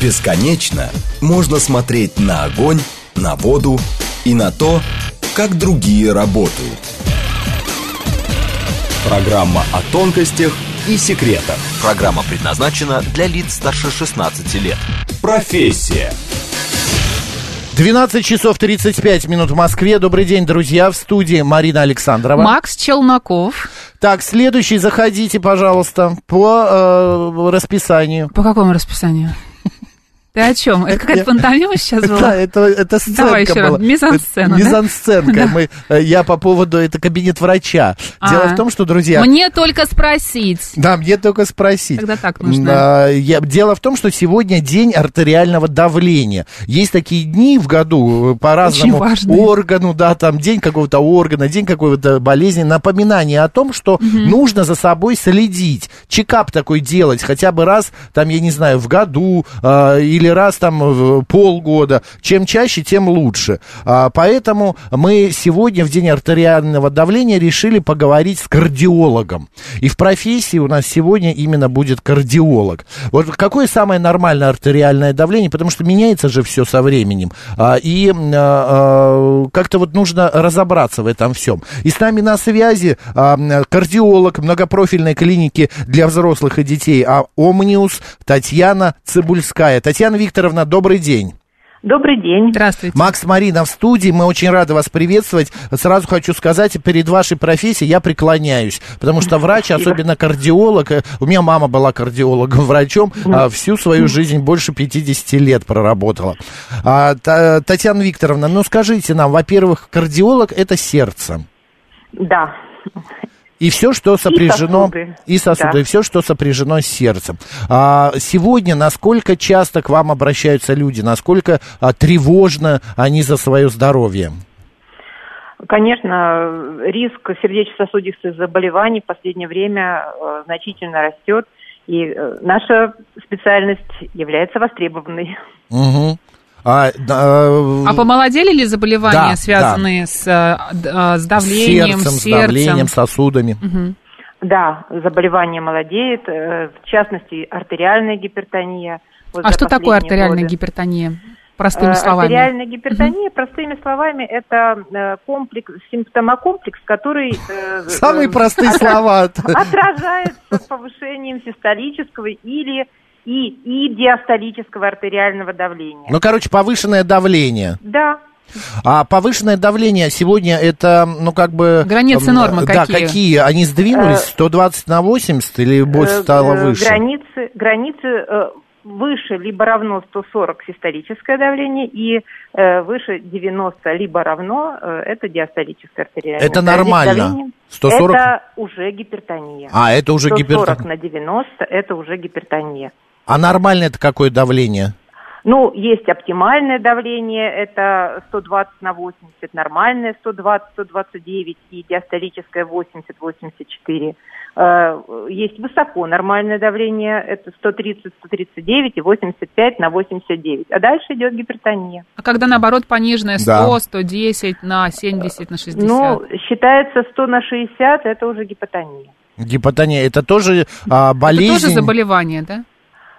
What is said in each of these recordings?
Бесконечно можно смотреть на огонь, на воду и на то, как другие работают. Программа о тонкостях и секретах. Программа предназначена для лиц старше 16 лет. Профессия. 12 часов 35 минут в Москве. Добрый день, друзья. В студии Марина Александрова. Макс Челноков. Так, следующий, заходите, пожалуйста, по э, расписанию. По какому расписанию? Ты о чем? Это какая-то пантомима сейчас была? Да, это, это сценка Давай еще раз. была. Мизансцена, Это да? Мизансценка. Мы, э, я по поводу, это кабинет врача. Дело А. в том, что, друзья... Мне только спросить. Да, мне только спросить. Тогда так нужно. А, я- дело в том, что сегодня день артериального давления. Есть такие дни в году э, по разному органу, да, там день какого-то органа, день какой-то болезни. Напоминание о том, что нужно за собой следить. Чекап такой делать хотя бы раз, там, я не знаю, в году а, или раз там полгода. Чем чаще, тем лучше. А, поэтому мы сегодня в день артериального давления решили поговорить с кардиологом. И в профессии у нас сегодня именно будет кардиолог. Вот какое самое нормальное артериальное давление? Потому что меняется же все со временем. А, и а, а, как-то вот нужно разобраться в этом всем. И с нами на связи а, кардиолог многопрофильной клиники для взрослых и детей а, Омниус Татьяна Цибульская. Татьяна Викторовна, добрый день. Добрый день. Здравствуйте. Макс Марина в студии, мы очень рады вас приветствовать. Сразу хочу сказать, перед вашей профессией я преклоняюсь, потому что врач, особенно кардиолог, э, у меня мама была кардиологом, врачом, а, всю свою жизнь, больше 50 лет проработала. А, Та- Татьяна Викторовна, ну скажите нам, во-первых, кардиолог это сердце. Да. И все, что сопряжено... сосуды. И сосуды, Да. и все, что сопряжено с сердцем. А, сегодня насколько часто к вам обращаются люди, насколько а, тревожно они за свое здоровье? Конечно, риск сердечно-сосудистых заболеваний в последнее время э, значительно растет, и э, наша специальность является востребованной. Мгм. А, да, А помолодели ли заболевания, Да, связанные с, э, э, с давлением, сердцем, с с давлением, сердцем? сосудами. Да, заболевание молодеет, в частности, артериальная гипертония. Вот А что такое артериальная годы. гипертония? Простыми словами. Артериальная гипертония, простыми словами, это комплекс, симптомокомплекс, который... Самые простые слова. Отражается повышением систолического или и, и диастолического артериального давления. Ну, короче, повышенное давление. Да, А повышенное давление сегодня это, ну, как бы... Границы эм, нормы Да, какие? какие? Они сдвинулись? 120 на 80 или больше Э, стало э, выше? Границы, границы э, выше либо равно 140 систолическое давление и э, выше 90 либо равно э, это диастолическое артериальное Это давление. нормально? 140? Это уже гипертония. А, это уже 140 гипертония. на 90 это уже гипертония. А нормальное это какое давление? Ну, есть оптимальное давление, это 120 на 80, нормальное 120-129 и диастолическое 80-84. Э, Есть высоко нормальное давление, это 130-139 и 85 на 89. А дальше идет гипертония. А когда, наоборот, пониженная 100, Да. 110 на 70, на 60? Ну, считается 100 на 60, это уже гипотония. Гипотония это тоже а, болезнь? Это тоже заболевание, да?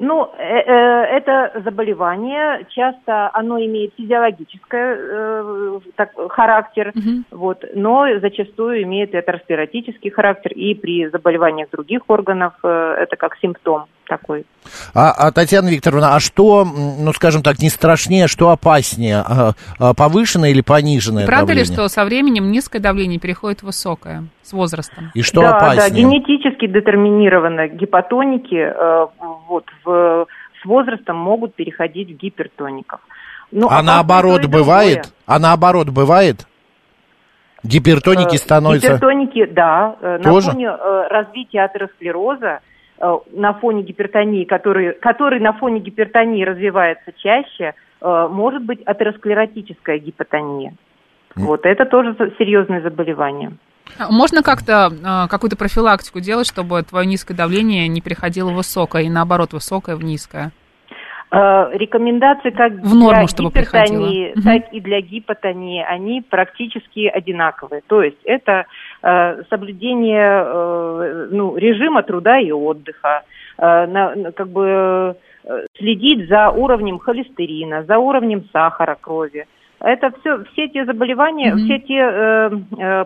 Ну, э, э, это заболевание, часто оно имеет физиологический характер, Мгм. вот, но зачастую имеет атеросклеротический характер, и при заболеваниях других органов э, это как симптом такой. А, а, Татьяна Викторовна, а что, ну, скажем так, не страшнее, что опаснее? А, а, повышенное или пониженное Правда ли, давление? что со временем низкое давление переходит в высокое с возрастом? И что да, да, опаснее? генетически детерминировано гипотоники э, вот, в- с возрастом могут переходить в гипертоников. Ну, а наоборот и другое. бывает? А наоборот бывает? Гипертоники Э, становятся... Гипертоники, да. Э, Тоже? На фоне развития атеросклероза, на фоне гипертонии, который, который на фоне гипертонии развивается чаще, э, может быть атеросклеротическая гипотония. Вот это тоже серьезное заболевание. А Можно как-то а, какую-то профилактику делать, чтобы твое низкое давление не переходило в высокое, и наоборот, высокое в низкое? Э, Рекомендации как В норму, для чтобы гипертонии, приходило. Так и для гипотонии, они практически одинаковые. То есть это э, соблюдение э, ну, режима труда и отдыха, э, на- как бы э, следить за уровнем холестерина, за уровнем сахара крови. Это все, все те заболевания, mm-hmm. все те э, э,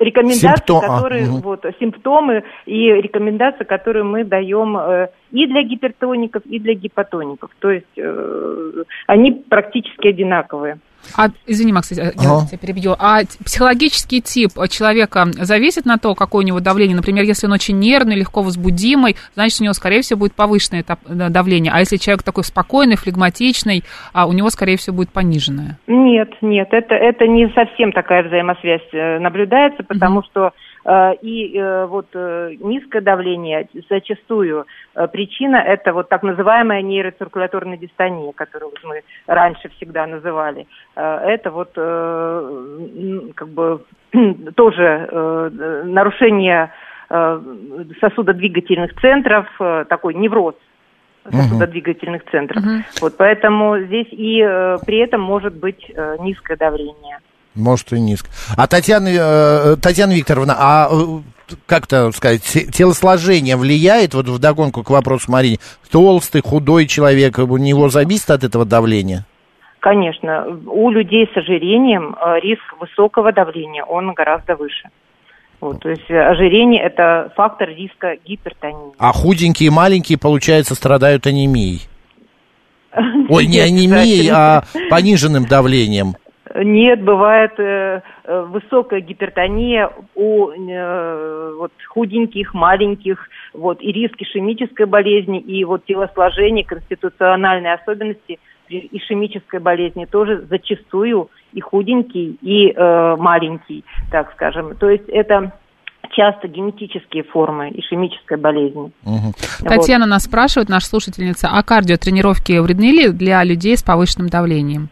рекомендации, Симптом... которые, а, угу. вот, симптомы и рекомендации, которые мы даем э, и для гипертоников, и для гипотоников. То есть э, они практически одинаковые. А, извини, Макс, я ага. тебя перебью. А психологический тип человека зависит на то, какое у него давление? Например, если он очень нервный, легко возбудимый, значит, у него, скорее всего, будет повышенное давление. А если человек такой спокойный, флегматичный, а у него, скорее всего, будет пониженное? Нет, нет, это, это не совсем такая взаимосвязь э, наблюдается, потому угу. что Э, и э, вот э, низкое давление зачастую причина это вот так называемая нейроциркуляторная дистония, которую мы раньше всегда называли. Это вот как бы тоже нарушение сосудодвигательных центров, такой невроз сосудодвигательных центров. Uh-huh. Вот поэтому здесь и при этом может быть низкое давление. Может, и низко. А Татьяна, э, Татьяна Викторовна, а э, как-то сказать, телосложение влияет, вот вдогонку к вопросу Марине, толстый, худой человек, у него зависит от этого давления? Конечно. У людей с ожирением э, риск высокого давления, он гораздо выше. Вот, то есть ожирение – это фактор риска гипертонии. А худенькие и маленькие, получается, страдают анемией? Ой, не анемией, а пониженным давлением. Нет, бывает э, э, высокая гипертония у э, вот, худеньких, маленьких, вот, и риск ишемической болезни, и вот телосложение, конституциональные особенности ишемической болезни тоже зачастую и худенький, и э, маленький, так скажем. То есть это часто генетические формы ишемической болезни. Угу. Вот. Татьяна нас спрашивает, наша слушательница, а кардиотренировки вредны ли для людей с повышенным давлением?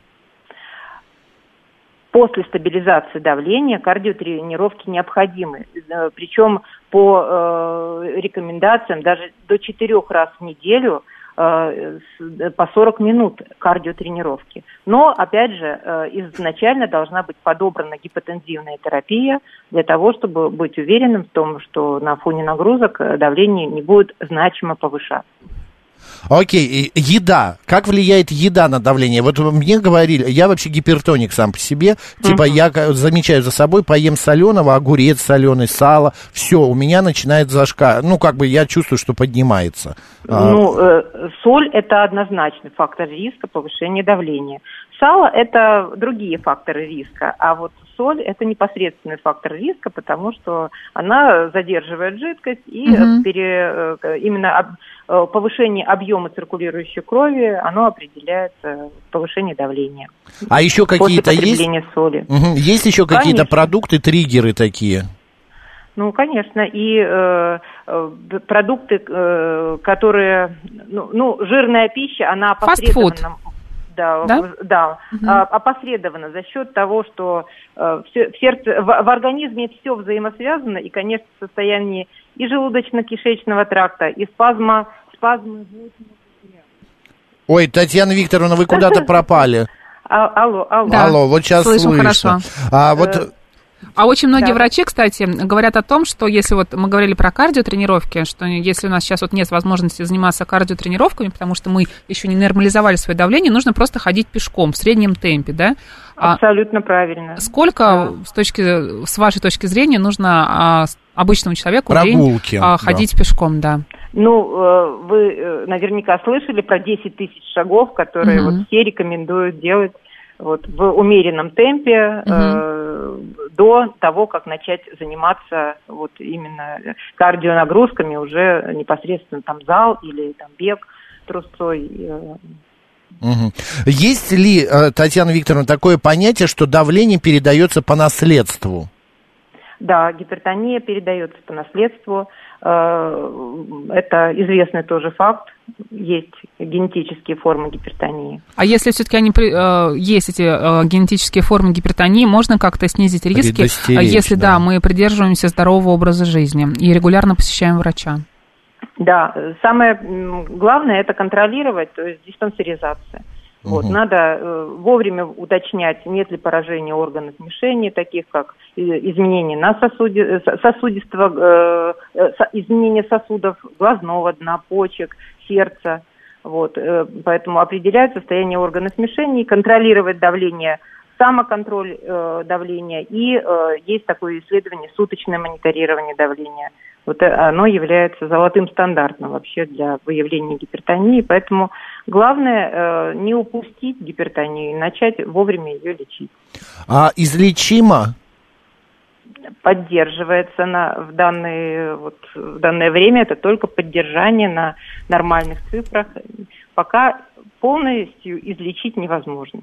После стабилизации давления кардиотренировки необходимы. Э, Причем по э, рекомендациям даже до четырех раз в неделю э, по 40 минут кардиотренировки. Но, опять же, э, изначально должна быть подобрана гипотензивная терапия для того, чтобы быть уверенным в том, что на фоне нагрузок э, давление не будет значимо повышаться. Окей, еда. Как влияет еда на давление? Вот мне говорили, я вообще гипертоник сам по себе. Типа uh-huh. я замечаю за собой, поем соленого, огурец соленый, сало. Все, у меня начинает зашка. Ну, как бы я чувствую, что поднимается. А. Ну, э, соль это однозначный фактор риска повышения давления. Сало – это другие факторы риска, а вот соль – это непосредственный фактор риска, потому что она задерживает жидкость, и угу. пере, э, именно э, повышение объема циркулирующей крови, оно определяет э, повышение давления. А еще какие-то есть? соли. Угу. Есть еще какие-то продукты, триггеры такие? Ну, конечно, и э, продукты, э, которые, ну, ну, жирная пища, она опосредованно да, да? Да угу. опосредованно за счет того, что э, все, в сердце, в, в организме все взаимосвязано, и, конечно, состояние и желудочно-кишечного тракта, и спазма, спазмы Ой, Татьяна Викторовна, вы куда-то пропали. А, алло, алло. Да, алло, вот сейчас слышу. слышно. хорошо. А вот э, а очень многие да. врачи, кстати, говорят о том, что если вот мы говорили про кардиотренировки, что если у нас сейчас вот нет возможности заниматься кардиотренировками, потому что мы еще не нормализовали свое давление, нужно просто ходить пешком в среднем темпе, да? А Абсолютно а правильно. Сколько, да. с, точки, с вашей точки зрения, нужно а, обычному человеку Прогулки, день, а, ходить да. пешком, да? Ну, э, вы э, наверняка слышали про 10 тысяч шагов, которые угу. вот все рекомендуют делать вот, в умеренном темпе угу. э, до того, как начать заниматься вот именно кардионагрузками уже непосредственно там зал или там бег трусцой. Угу. Есть ли, э, Татьяна Викторовна, такое понятие, что давление передается по наследству? Да, гипертония передается по наследству. Э, это известный тоже факт. Есть генетические формы гипертонии. А если все-таки они э, есть эти э, генетические формы гипертонии, можно как-то снизить риски, если да. да, мы придерживаемся здорового образа жизни и регулярно посещаем врача? Да, самое главное это контролировать, то есть диспансеризация. Вот, угу. Надо э, вовремя уточнять, нет ли поражения органов смешения, таких как э, изменения на сосуде, э, сосудистого, э, э, изменения сосудов глазного дна, почек, сердца. Вот, э, поэтому определять состояние органа смешения, контролировать давление, самоконтроль э, давления и э, есть такое исследование суточное мониторирование давления. Вот э, оно является золотым стандартом вообще для выявления гипертонии, поэтому главное э, не упустить гипертонию и начать вовремя ее лечить. А излечимо поддерживается на, в, данные, вот, в данное время, это только поддержание на нормальных цифрах. Пока полностью излечить невозможно.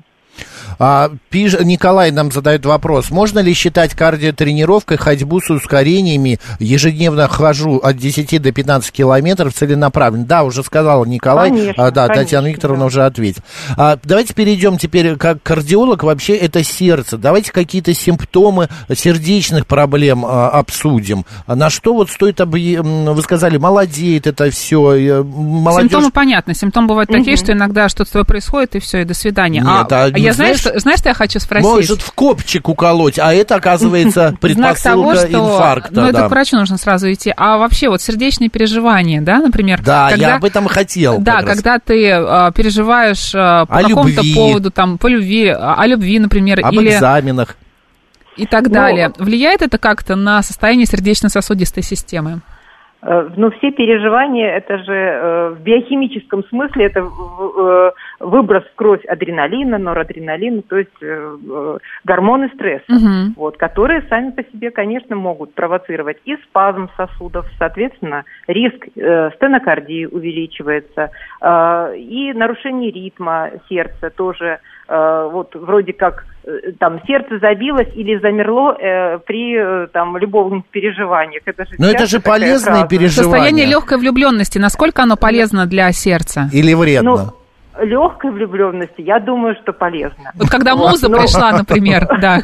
А, пиш... Николай нам задает вопрос. Можно ли считать кардиотренировкой ходьбу с ускорениями? Ежедневно хожу от 10 до 15 километров целенаправленно. Да, уже сказал Николай. Конечно, а, да, конечно, Татьяна Викторовна да. уже ответила. А, давайте перейдем теперь, как кардиолог, вообще это сердце. Давайте какие-то симптомы сердечных проблем а, обсудим. А на что вот стоит, об... вы сказали, молодеет это все, молодежь... Симптомы понятны. Симптомы бывают угу. такие, что иногда что-то с тобой происходит, и все, и до свидания. Нет, а, а я знаю, что, знаешь, что я хочу спросить? Может в копчик уколоть, а это, оказывается, предпосылка инфаркта. Ну, это к врачу нужно сразу идти. А вообще, вот сердечные переживания, да, например? Да, я об этом хотел. Да, когда ты а, переживаешь а, по какому-то поводу, там, по любви, о любви, например. Об или... экзаменах. И так далее. Влияет это как-то на состояние сердечно-сосудистой системы? Ну, все переживания, это же э, в биохимическом смысле, это э, выброс в кровь адреналина, норадреналина, то есть э, гормоны стресса, угу. вот, которые сами по себе, конечно, могут провоцировать и спазм сосудов, соответственно, риск стенокардии увеличивается, и нарушение ритма сердца тоже, вот, вроде как там сердце забилось или замерло э, при э, там любовных переживаниях. Это же Но это же полезные фраза. переживания. Состояние легкой влюбленности, насколько оно полезно для сердца? Или вредно? Ну, легкой влюбленности, я думаю, что полезно. Вот когда муза вот, пришла, например, да.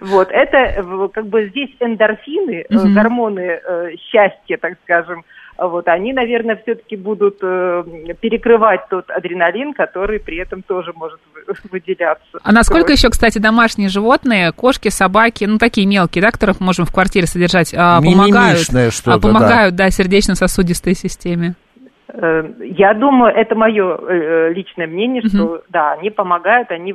Вот, это как бы здесь эндорфины, гормоны э, счастья, так скажем, вот, они, наверное, все-таки будут э, перекрывать тот адреналин, который при этом тоже может выделяться. А насколько еще, кстати, домашние животные, кошки, собаки, ну, такие мелкие, да, которых мы можем в квартире содержать, а, помогают, а, помогают, да, да сердечно-сосудистой системе? Э, я думаю, это мое э, личное мнение, что угу. да, они помогают, они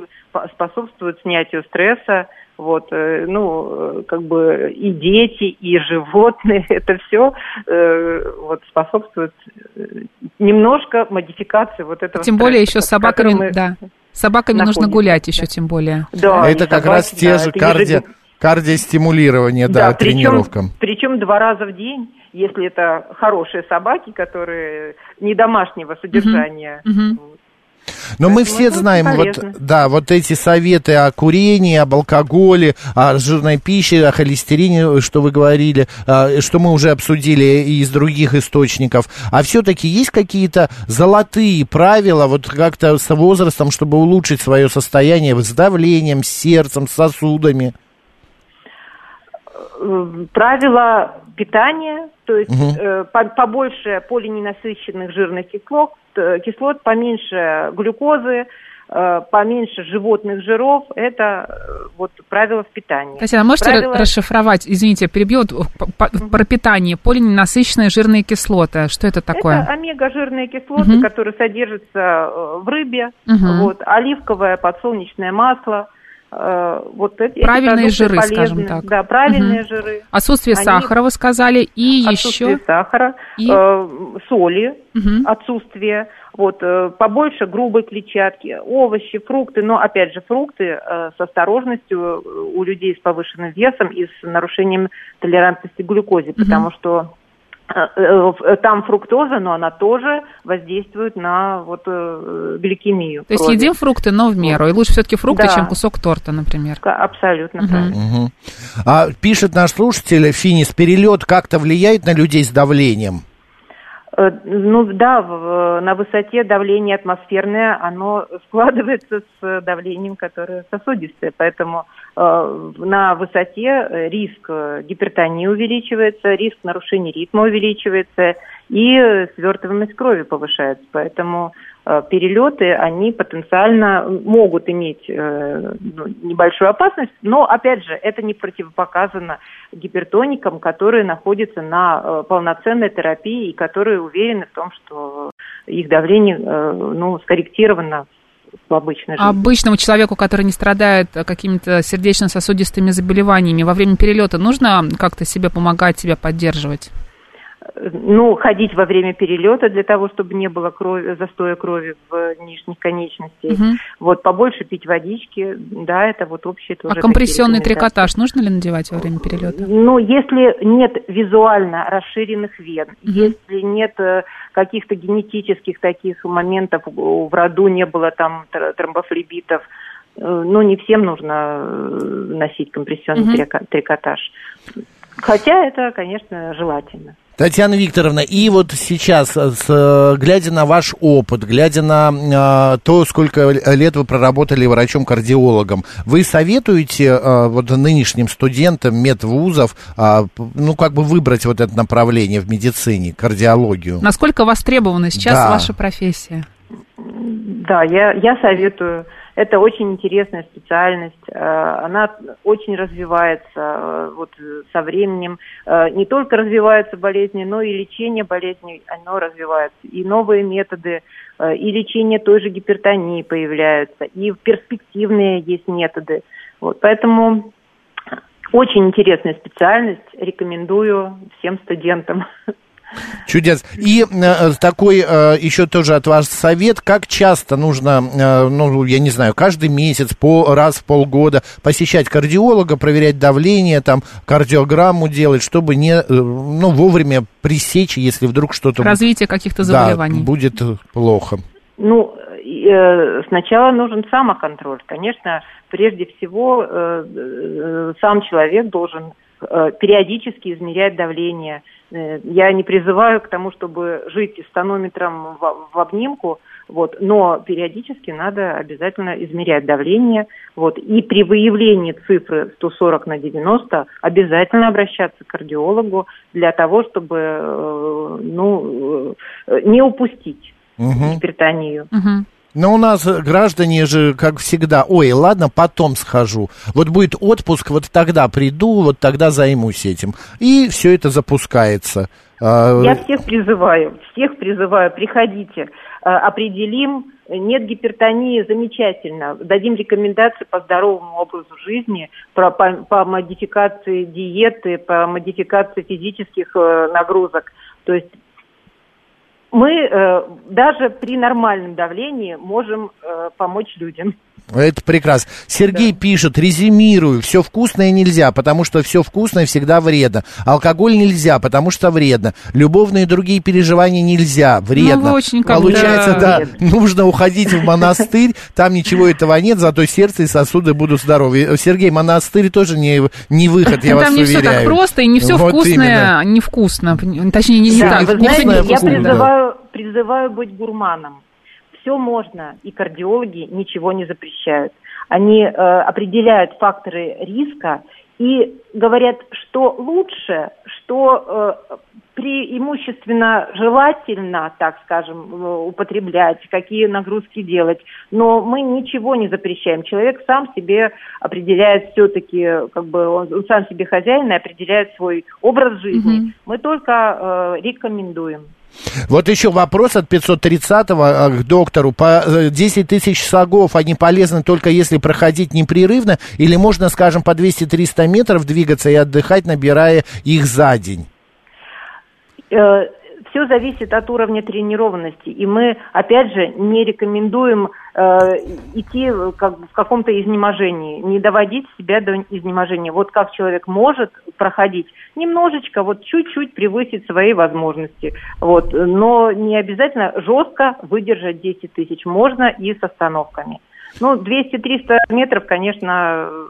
способствуют снятию стресса, вот, э, ну, как бы и дети, и животные, это все э, вот способствует немножко модификации вот этого. Тем более еще с собаками, мы да, с собаками нужно гулять еще, тем более. Да, это как собаки, раз те да, же карди... кардиостимулирование, да, да причем, тренировкам. Причем два раза в день если это хорошие собаки, которые не домашнего содержания. Но мы все знаем, вот, да, вот эти советы о курении, об алкоголе, о жирной пище, о холестерине, что вы говорили, а, что мы уже обсудили из других источников. А все-таки есть какие-то золотые правила, вот как-то с возрастом, чтобы улучшить свое состояние с давлением, с сердцем, с сосудами? Э, правила питания, то есть угу. э, по, побольше полиненасыщенных жирных кислот, э, кислот, поменьше глюкозы, э, поменьше животных жиров, это э, вот правило в питании. Татьяна, можете правило... расшифровать, извините, перебью, по, угу. про питание, полиненасыщенные жирные кислоты, что это такое? Это омега-жирные кислоты, угу. которые содержатся в рыбе, угу. вот, оливковое подсолнечное масло, Э, вот эти правильные жиры, полезны. скажем так. Да, правильные угу. жиры. Отсутствие Они... сахара, вы сказали, и отсутствие еще... сахара, и... Э, соли, угу. отсутствие, вот, э, побольше грубой клетчатки, овощи, фрукты, но, опять же, фрукты э, с осторожностью э, у людей с повышенным весом и с нарушением толерантности к глюкозе, угу. потому что Э, э, там фруктоза, но она тоже воздействует на вот э, гликемию. То есть едим фрукты, но в меру. И лучше все-таки фрукты, да. чем кусок торта, например. Абсолютно угу. правильно. Угу. А, пишет наш слушатель, Финис, перелет как-то влияет на людей с давлением? Ну да, на высоте давление атмосферное, оно складывается с давлением, которое сосудистое, поэтому Э, на высоте риск гипертонии увеличивается, риск нарушения ритма увеличивается, и свертываемость крови повышается. Поэтому э, перелеты, они потенциально могут иметь э, ну, небольшую опасность, но, опять же, это не противопоказано гипертоникам, которые находятся на э, полноценной терапии и которые уверены в том, что их давление ну, скорректировано в обычной жизни. Обычному человеку, который не страдает какими-то сердечно-сосудистыми заболеваниями, во время перелета нужно как-то себе помогать, себя поддерживать? Ну, ходить во время перелета для того, чтобы не было крови, застоя крови в нижних конечностях. Угу. Вот, побольше пить водички, да, это вот общее тоже. А компрессионный трикотаж нужно ли надевать во время перелета? Ну, если нет визуально расширенных вен, угу. если нет э, каких-то генетических таких моментов, в роду не было там тромбофлебитов, э, ну, не всем нужно э, носить компрессионный угу. трикотаж. Хотя это, конечно, желательно. Татьяна Викторовна, и вот сейчас, э, с, э, глядя на ваш опыт, глядя на а, то, сколько лет вы проработали врачом-кардиологом, вы советуете а, вот нынешним студентам медвузов, а, ну, как бы выбрать вот это направление в медицине, кардиологию? Насколько востребована сейчас да. ваша профессия? Да, я, я советую это очень интересная специальность, э, она очень развивается э, вот со временем. Э, не только развиваются болезни, но и лечение болезней, оно развивается. И новые методы, и лечение той же гипертонии появляются, и перспективные есть методы. Вот, поэтому очень интересная специальность, рекомендую всем студентам. Чудес. И э, такой э, еще тоже от вас совет, как часто нужно, э, ну, я не знаю, каждый месяц, по, раз в полгода посещать кардиолога, проверять давление, там, кардиограмму делать, чтобы не, э, ну, вовремя пресечь, если вдруг что-то... Развитие каких-то заболеваний. Да, будет плохо. Ну, э, сначала нужен самоконтроль. Конечно, прежде всего э, э, сам человек должен э, периодически измерять давление, Э, я не призываю к тому, чтобы жить с тонометром в, в обнимку, вот, но периодически надо обязательно измерять давление. Вот, и при выявлении цифры 140 на 90 обязательно обращаться к кардиологу для того, чтобы э, ну, э, не упустить угу. гипертонию. Угу. Но у нас граждане же, как всегда, ой, ладно, потом схожу. Вот будет отпуск, вот тогда приду, вот тогда займусь этим. И все это запускается. А, Я всех призываю, всех призываю, приходите, а, определим, нет гипертонии, замечательно. Дадим рекомендации по здоровому образу жизни, по, по, по модификации диеты, по модификации физических э, нагрузок. То есть мы э, даже при нормальном давлении можем э, помочь людям. Это прекрасно. Сергей да. пишет, резюмирую, все вкусное нельзя, потому что все вкусное всегда вредно. Алкоголь нельзя, потому что вредно. Любовные и другие переживания нельзя, вредно. Ну, очень Получается, да, нужно уходить в монастырь, там ничего этого нет, зато сердце и сосуды будут здоровы. Сергей, монастырь тоже не, не выход, я вас уверяю. Там не все так просто, и не все вот вкусное невкусно. Точнее, не, не да, так. Вы знаете, я призываю, призываю быть гурманом все можно, и кардиологи ничего не запрещают. Они э, определяют факторы риска и говорят, что лучше, что э, преимущественно желательно, так скажем, э, употреблять, какие нагрузки делать. Но мы ничего не запрещаем. Человек сам себе определяет все-таки, как бы он, он сам себе хозяин и определяет свой образ жизни. Mm-hmm. Мы только э, рекомендуем. Вот еще вопрос от 530-го а, к доктору. По 10 э, тысяч шагов они полезны только если проходить непрерывно, или можно, скажем, по 200-300 метров двигаться и отдыхать, набирая их за день? Э, все зависит от уровня тренированности. И мы, опять же, не рекомендуем э, идти как, в каком-то изнеможении, не доводить себя до изнеможения. Вот как человек может проходить, немножечко, вот чуть-чуть превысить свои возможности. Вот. Но не обязательно жестко выдержать 10 тысяч. Можно и с остановками. Ну, 200-300 метров, конечно, э,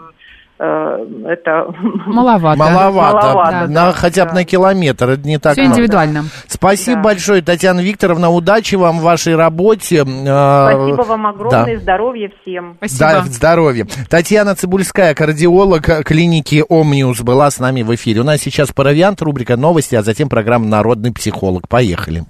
это Маловато. Маловато. Маловато, на, да, хотя бы да. на километр, это не так Все много. индивидуально. Спасибо Да. большое, Татьяна Викторовна. Удачи вам в вашей работе. Э, Спасибо вам огромное, да. здоровья всем. Спасибо. Да, здоровья. Татьяна Цибульская, кардиолог клиники Омниус, была с нами в эфире. У нас сейчас паровиант, рубрика новости, а затем программа «Народный психолог». Поехали.